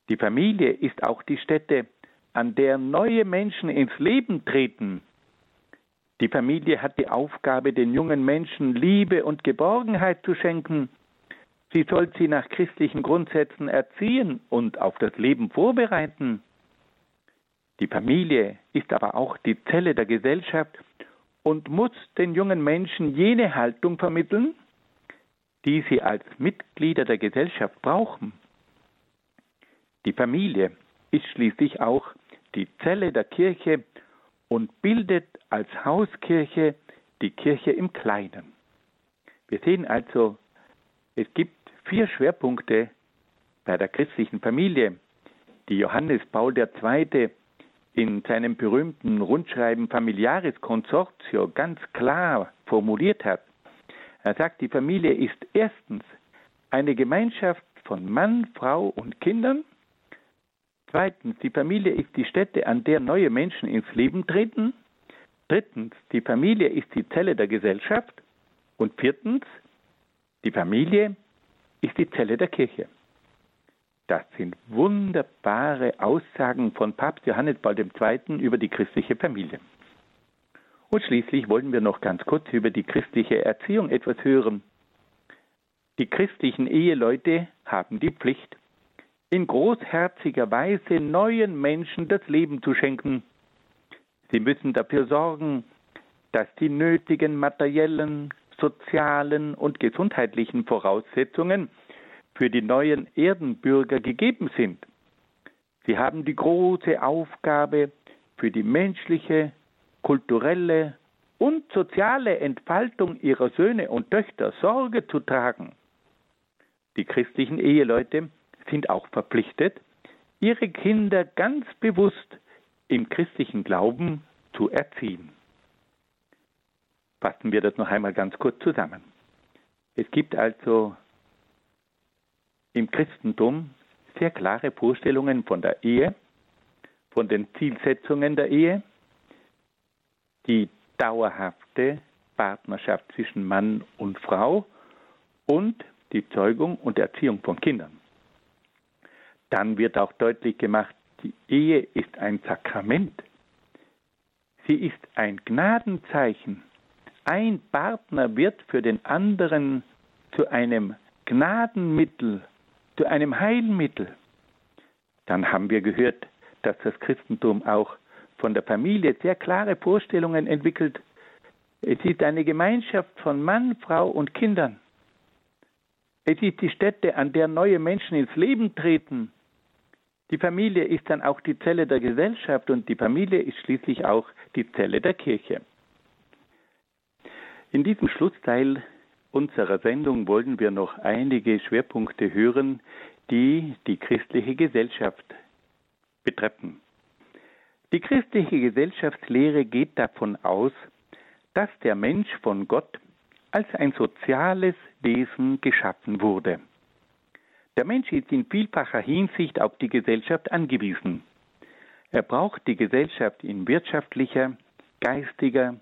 Die Familie ist auch die Stätte, an der neue Menschen ins Leben treten. Die Familie hat die Aufgabe, den jungen Menschen Liebe und Geborgenheit zu schenken. Sie soll sie nach christlichen Grundsätzen erziehen und auf das Leben vorbereiten. Die Familie ist aber auch die Zelle der Gesellschaft und muss den jungen Menschen jene Haltung vermitteln, die sie als Mitglieder der Gesellschaft brauchen. Die Familie ist schließlich auch die Zelle der Kirche und bildet als Hauskirche die Kirche im Kleinen. Wir sehen also, es gibt vier Schwerpunkte bei der christlichen Familie, die Johannes Paul II. in seinem berühmten Rundschreiben Familiaris Consortio ganz klar formuliert hat. Er sagt, die Familie ist erstens eine Gemeinschaft von Mann, Frau und Kindern. Zweitens, die Familie ist die Stätte, an der neue Menschen ins Leben treten. Drittens, die Familie ist die Zelle der Gesellschaft. Und viertens, die Familie ist die Zelle der Kirche. Das sind wunderbare Aussagen von Papst Johannes Paul II. über die christliche Familie. Und schließlich wollen wir noch ganz kurz über die christliche Erziehung etwas hören. Die christlichen Eheleute haben die Pflicht, in großherziger Weise neuen Menschen das Leben zu schenken. Sie müssen dafür sorgen, dass die nötigen materiellen, sozialen und gesundheitlichen Voraussetzungen für die neuen Erdenbürger gegeben sind. Sie haben die große Aufgabe, für die menschliche, kulturelle und soziale Entfaltung ihrer Söhne und Töchter Sorge zu tragen. Die christlichen Eheleute sind auch verpflichtet, ihre Kinder ganz bewusst im christlichen Glauben zu erziehen. Fassen wir das noch einmal ganz kurz zusammen. Es gibt also im Christentum sehr klare Vorstellungen von der Ehe, von den Zielsetzungen der Ehe, die dauerhafte Partnerschaft zwischen Mann und Frau und die Zeugung und Erziehung von Kindern. Dann wird auch deutlich gemacht, die Ehe ist ein Sakrament. Sie ist ein Gnadenzeichen. Ein Partner wird für den anderen zu einem Gnadenmittel zu einem Heilmittel. Dann haben wir gehört, dass das Christentum auch von der Familie sehr klare Vorstellungen entwickelt. Es ist eine Gemeinschaft von Mann, Frau und Kindern. Es ist die Stätte, an der neue Menschen ins Leben treten. Die Familie ist dann auch die Zelle der Gesellschaft und die Familie ist schließlich auch die Zelle der Kirche. In diesem Schlussteil unserer Sendung wollen wir noch einige Schwerpunkte hören, die die christliche Gesellschaft betreffen. Die christliche Gesellschaftslehre geht davon aus, dass der Mensch von Gott als ein soziales Wesen geschaffen wurde. Der Mensch ist in vielfacher Hinsicht auf die Gesellschaft angewiesen. Er braucht die Gesellschaft in wirtschaftlicher, geistiger,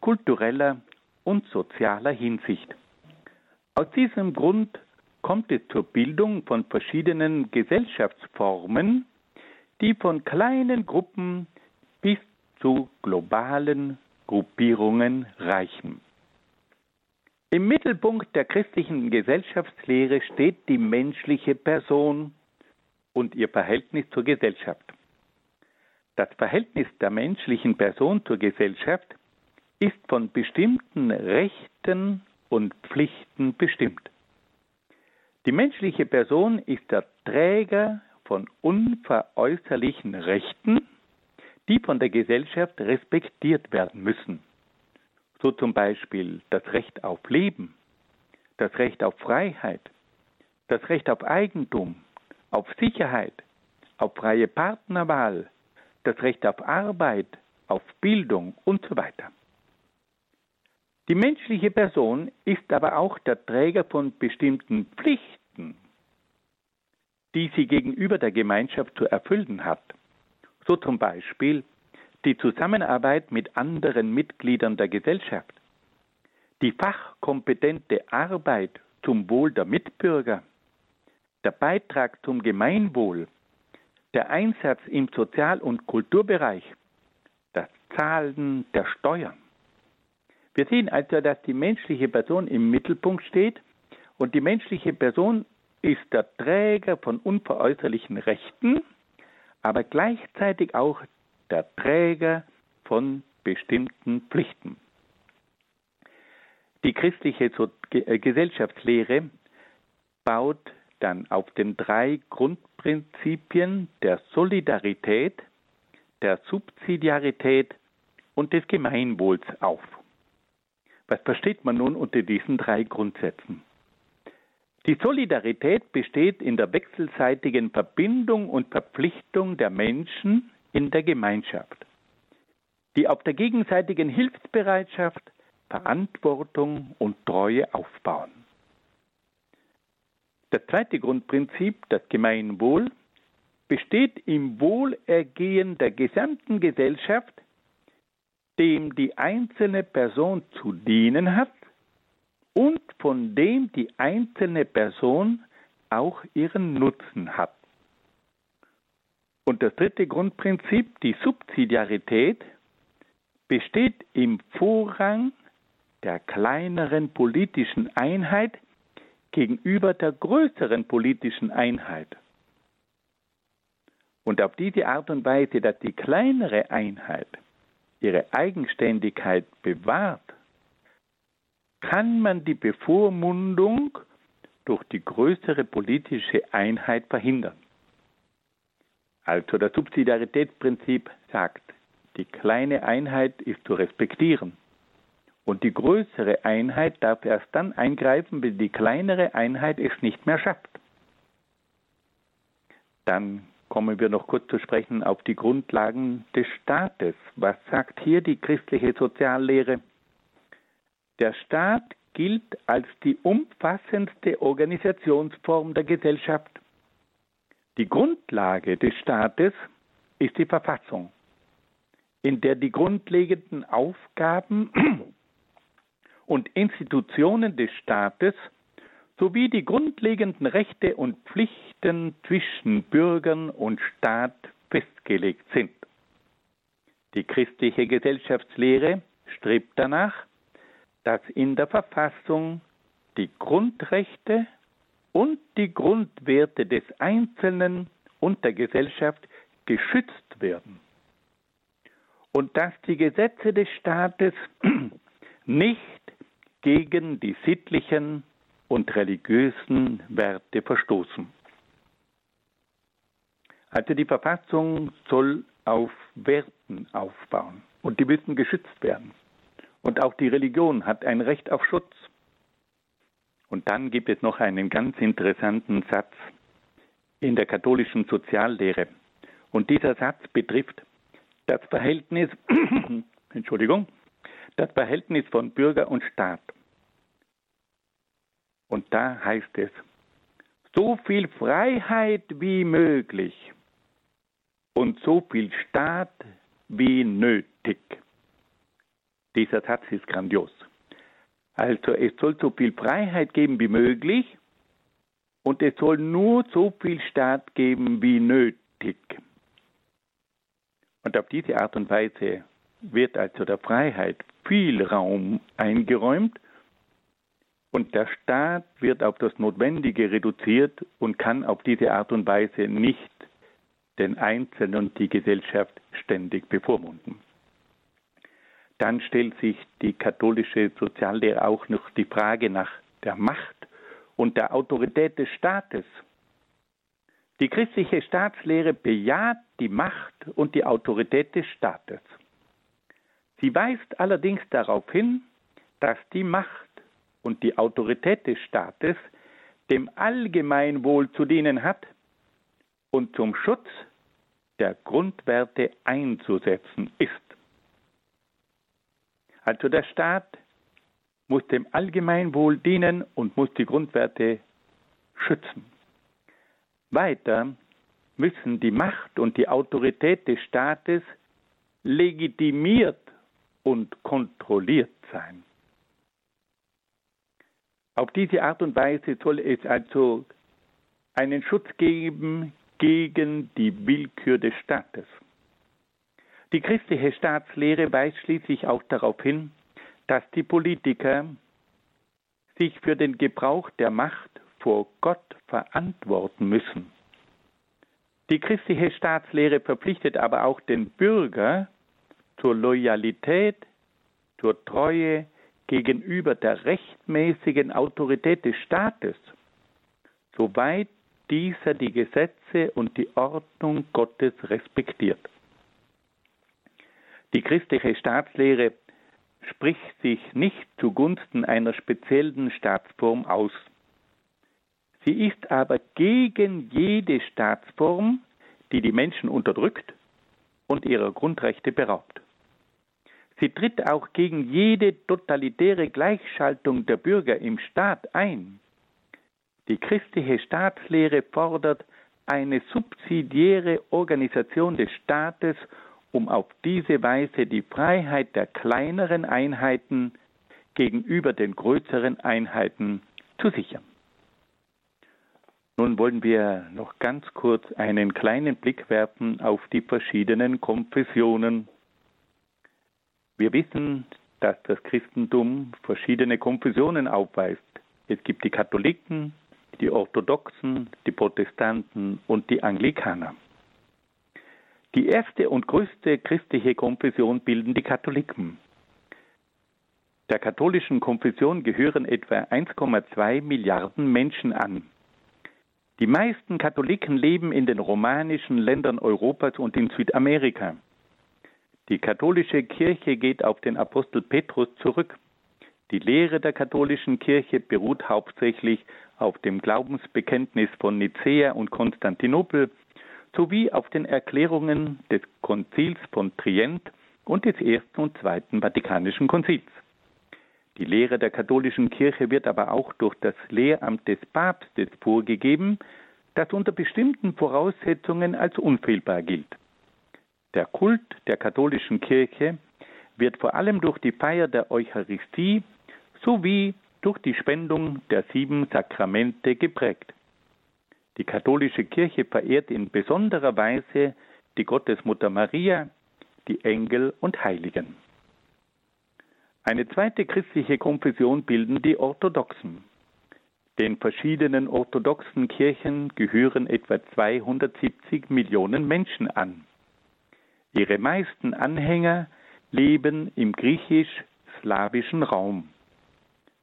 kultureller und sozialer Hinsicht. Aus diesem Grund kommt es zur Bildung von verschiedenen Gesellschaftsformen, die von kleinen Gruppen bis zu globalen Gruppierungen reichen. Im Mittelpunkt der christlichen Gesellschaftslehre steht die menschliche Person und ihr Verhältnis zur Gesellschaft. Das Verhältnis der menschlichen Person zur Gesellschaft ist von bestimmten Rechten und Pflichten bestimmt. Die menschliche Person ist der Träger von unveräußerlichen Rechten, die von der Gesellschaft respektiert werden müssen. So zum Beispiel das Recht auf Leben, das Recht auf Freiheit, das Recht auf Eigentum, auf Sicherheit, auf freie Partnerwahl, das Recht auf Arbeit, auf Bildung und so weiter. Die menschliche Person ist aber auch der Träger von bestimmten Pflichten, die sie gegenüber der Gemeinschaft zu erfüllen hat. So zum Beispiel die Zusammenarbeit mit anderen Mitgliedern der Gesellschaft, die fachkompetente Arbeit zum Wohl der Mitbürger, der Beitrag zum Gemeinwohl, der Einsatz im Sozial- und Kulturbereich, das Zahlen der Steuern. Wir sehen also, dass die menschliche Person im Mittelpunkt steht und die menschliche Person ist der Träger von unveräußerlichen Rechten, aber gleichzeitig auch der Träger von bestimmten Pflichten. Die christliche äh, Gesellschaftslehre baut dann auf den drei Grundprinzipien der Solidarität, der Subsidiarität und des Gemeinwohls auf. Was versteht man nun unter diesen drei Grundsätzen? Die Solidarität besteht in der wechselseitigen Verbindung und Verpflichtung der Menschen in der Gemeinschaft, die auf der gegenseitigen Hilfsbereitschaft, Verantwortung und Treue aufbauen. Das zweite Grundprinzip, das Gemeinwohl, besteht im Wohlergehen der gesamten Gesellschaft, dem die einzelne Person zu dienen hat und von dem die einzelne Person auch ihren Nutzen hat. Und das dritte Grundprinzip, die Subsidiarität, besteht im Vorrang der kleineren politischen Einheit gegenüber der größeren politischen Einheit. Und auf diese Art und Weise, dass die kleinere Einheit ihre Eigenständigkeit bewahrt, kann man die Bevormundung durch die größere politische Einheit verhindern. Also das Subsidiaritätsprinzip sagt, die kleine Einheit ist zu respektieren. Und die größere Einheit darf erst dann eingreifen, wenn die kleinere Einheit es nicht mehr schafft. Dann kommen wir noch kurz zu sprechen auf die Grundlagen des Staates. Was sagt hier die christliche Soziallehre? Der Staat gilt als die umfassendste Organisationsform der Gesellschaft. Die Grundlage des Staates ist die Verfassung, in der die grundlegenden Aufgaben und Institutionen des Staates sowie die grundlegenden Rechte und Pflichten zwischen Bürgern und Staat festgelegt sind. Die christliche Gesellschaftslehre strebt danach, dass in der Verfassung die Grundrechte und die Grundwerte des Einzelnen und der Gesellschaft geschützt werden und dass die Gesetze des Staates nicht gegen die sittlichen und religiösen Werte verstoßen. Also die Verfassung soll auf Werten aufbauen und die müssen geschützt werden. Und auch die Religion hat ein Recht auf Schutz. Und dann gibt es noch einen ganz interessanten Satz in der katholischen Soziallehre. Und dieser Satz betrifft das Verhältnis, Entschuldigung, das Verhältnis von Bürger und Staat. Und da heißt es, so viel Freiheit wie möglich und so viel Staat wie nötig. Dieser Satz ist grandios. Also es soll so viel Freiheit geben wie möglich und es soll nur so viel Staat geben wie nötig. Und auf diese Art und Weise wird also der Freiheit viel Raum eingeräumt und der Staat wird auf das Notwendige reduziert und kann auf diese Art und Weise nicht den Einzelnen und die Gesellschaft ständig bevormunden dann stellt sich die katholische Soziallehre auch noch die Frage nach der Macht und der Autorität des Staates. Die christliche Staatslehre bejaht die Macht und die Autorität des Staates. Sie weist allerdings darauf hin, dass die Macht und die Autorität des Staates dem Allgemeinwohl zu dienen hat und zum Schutz der Grundwerte einzusetzen ist. Also der Staat muss dem Allgemeinwohl dienen und muss die Grundwerte schützen. Weiter müssen die Macht und die Autorität des Staates legitimiert und kontrolliert sein. Auf diese Art und Weise soll es also einen Schutz geben gegen die Willkür des Staates. Die christliche Staatslehre weist schließlich auch darauf hin, dass die Politiker sich für den Gebrauch der Macht vor Gott verantworten müssen. Die christliche Staatslehre verpflichtet aber auch den Bürger zur Loyalität, zur Treue gegenüber der rechtmäßigen Autorität des Staates, soweit dieser die Gesetze und die Ordnung Gottes respektiert. Die christliche Staatslehre spricht sich nicht zugunsten einer speziellen Staatsform aus. Sie ist aber gegen jede Staatsform, die die Menschen unterdrückt und ihrer Grundrechte beraubt. Sie tritt auch gegen jede totalitäre Gleichschaltung der Bürger im Staat ein. Die christliche Staatslehre fordert eine subsidiäre Organisation des Staates, um auf diese Weise die Freiheit der kleineren Einheiten gegenüber den größeren Einheiten zu sichern. Nun wollen wir noch ganz kurz einen kleinen Blick werfen auf die verschiedenen Konfessionen. Wir wissen, dass das Christentum verschiedene Konfessionen aufweist. Es gibt die Katholiken, die Orthodoxen, die Protestanten und die Anglikaner. Die erste und größte christliche Konfession bilden die Katholiken. Der katholischen Konfession gehören etwa 1,2 Milliarden Menschen an. Die meisten Katholiken leben in den romanischen Ländern Europas und in Südamerika. Die katholische Kirche geht auf den Apostel Petrus zurück. Die Lehre der katholischen Kirche beruht hauptsächlich auf dem Glaubensbekenntnis von Nicäa und Konstantinopel sowie auf den Erklärungen des Konzils von Trient und des Ersten und Zweiten Vatikanischen Konzils. Die Lehre der katholischen Kirche wird aber auch durch das Lehramt des Papstes vorgegeben, das unter bestimmten Voraussetzungen als unfehlbar gilt. Der Kult der katholischen Kirche wird vor allem durch die Feier der Eucharistie sowie durch die Spendung der sieben Sakramente geprägt. Die katholische Kirche verehrt in besonderer Weise die Gottesmutter Maria, die Engel und Heiligen. Eine zweite christliche Konfession bilden die Orthodoxen. Den verschiedenen orthodoxen Kirchen gehören etwa 270 Millionen Menschen an. Ihre meisten Anhänger leben im griechisch-slawischen Raum.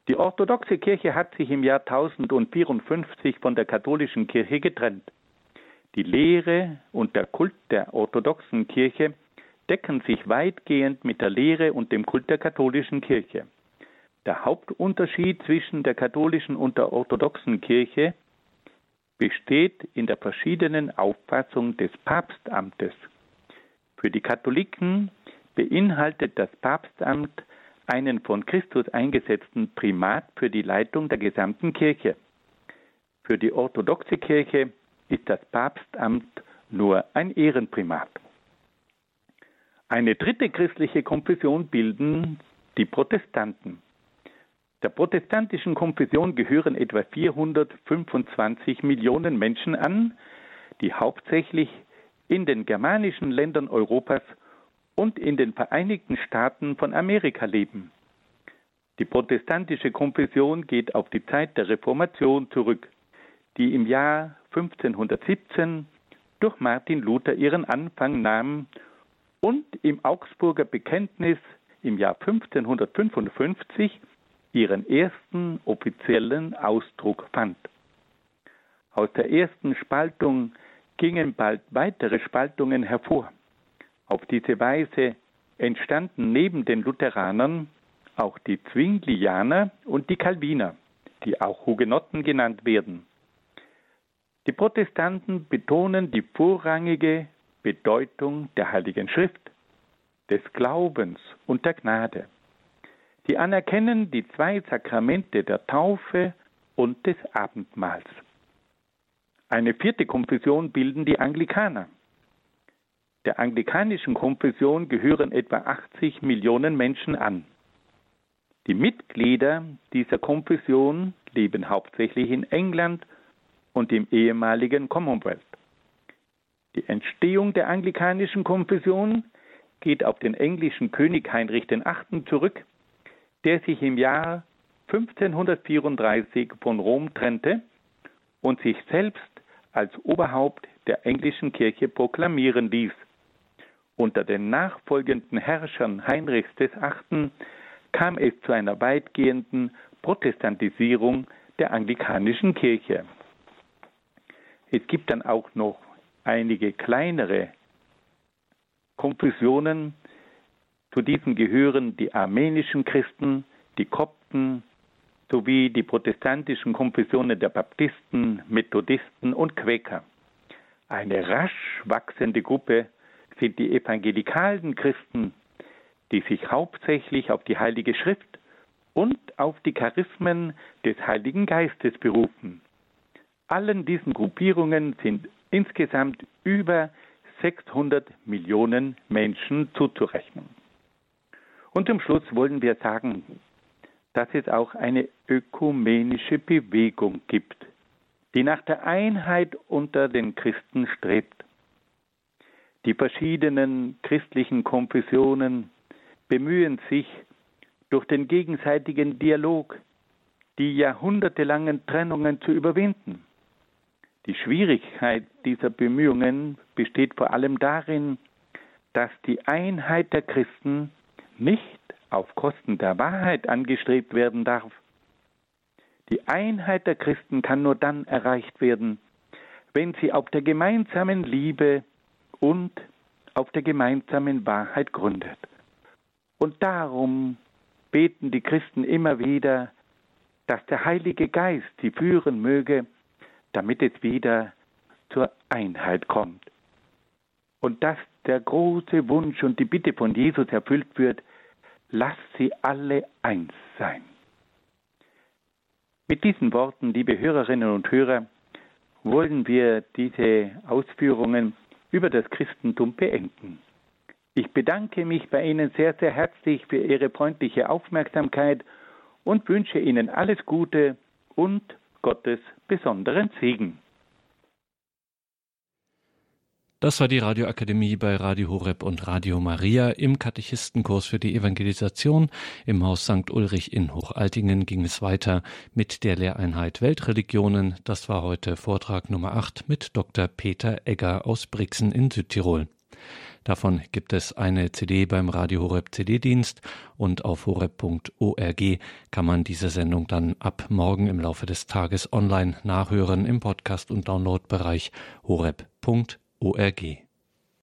Die orthodoxe Kirche hat sich im Jahr 1054 von der katholischen Kirche getrennt. Die Lehre und der Kult der orthodoxen Kirche decken sich weitgehend mit der Lehre und dem Kult der katholischen Kirche. Der Hauptunterschied zwischen der katholischen und der orthodoxen Kirche besteht in der verschiedenen Auffassung des Papstamtes. Für die Katholiken beinhaltet das Papstamt einen von Christus eingesetzten Primat für die Leitung der gesamten Kirche. Für die orthodoxe Kirche ist das Papstamt nur ein Ehrenprimat. Eine dritte christliche Konfession bilden die Protestanten. Der protestantischen Konfession gehören etwa 425 Millionen Menschen an, die hauptsächlich in den germanischen Ländern Europas und in den Vereinigten Staaten von Amerika leben. Die protestantische Konfession geht auf die Zeit der Reformation zurück, die im Jahr 1517 durch Martin Luther ihren Anfang nahm und im Augsburger Bekenntnis im Jahr 1555 ihren ersten offiziellen Ausdruck fand. Aus der ersten Spaltung gingen bald weitere Spaltungen hervor. Auf diese Weise entstanden neben den Lutheranern auch die Zwinglianer und die Calviner, die auch Hugenotten genannt werden. Die Protestanten betonen die vorrangige Bedeutung der Heiligen Schrift, des Glaubens und der Gnade. Die anerkennen die zwei Sakramente der Taufe und des Abendmahls. Eine vierte Konfession bilden die Anglikaner. Der anglikanischen Konfession gehören etwa 80 Millionen Menschen an. Die Mitglieder dieser Konfession leben hauptsächlich in England und im ehemaligen Commonwealth. Die Entstehung der anglikanischen Konfession geht auf den englischen König Heinrich VIII. zurück, der sich im Jahr 1534 von Rom trennte und sich selbst als Oberhaupt der englischen Kirche proklamieren ließ. Unter den nachfolgenden Herrschern Heinrichs VIII. kam es zu einer weitgehenden Protestantisierung der anglikanischen Kirche. es gibt dann auch noch einige kleinere Konfessionen. Zu diesen gehören die armenischen Christen, die Kopten sowie die protestantischen Konfessionen der Baptisten, Methodisten und Quäker. Eine rasch wachsende Gruppe sind die evangelikalen Christen, die sich hauptsächlich auf die Heilige Schrift und auf die Charismen des Heiligen Geistes berufen. Allen diesen Gruppierungen sind insgesamt über 600 Millionen Menschen zuzurechnen. Und zum Schluss wollen wir sagen, dass es auch eine ökumenische Bewegung gibt, die nach der Einheit unter den Christen strebt. Die verschiedenen christlichen Konfessionen bemühen sich, durch den gegenseitigen Dialog die jahrhundertelangen Trennungen zu überwinden. Die Schwierigkeit dieser Bemühungen besteht vor allem darin, dass die Einheit der Christen nicht auf Kosten der Wahrheit angestrebt werden darf. Die Einheit der Christen kann nur dann erreicht werden, wenn sie auf der gemeinsamen Liebe und auf der gemeinsamen Wahrheit gründet. Und darum beten die Christen immer wieder, dass der Heilige Geist sie führen möge, damit es wieder zur Einheit kommt. Und dass der große Wunsch und die Bitte von Jesus erfüllt wird, lass sie alle eins sein. Mit diesen Worten, liebe Hörerinnen und Hörer, wollen wir diese Ausführungen über das Christentum beenden. Ich bedanke mich bei Ihnen sehr, sehr herzlich für Ihre freundliche Aufmerksamkeit und wünsche Ihnen alles Gute und Gottes besonderen Segen. Das war die Radioakademie bei Radio Horeb und Radio Maria im Katechistenkurs für die Evangelisation. Im Haus St. Ulrich in Hochaltingen ging es weiter mit der Lehreinheit Weltreligionen. Das war heute Vortrag Nummer 8 mit Dr. Peter Egger aus Brixen in Südtirol. Davon gibt es eine CD beim Radio Horeb CD-Dienst und auf horeb.org kann man diese Sendung dann ab morgen im Laufe des Tages online nachhören im Podcast- und Downloadbereich horeb.org. ORG.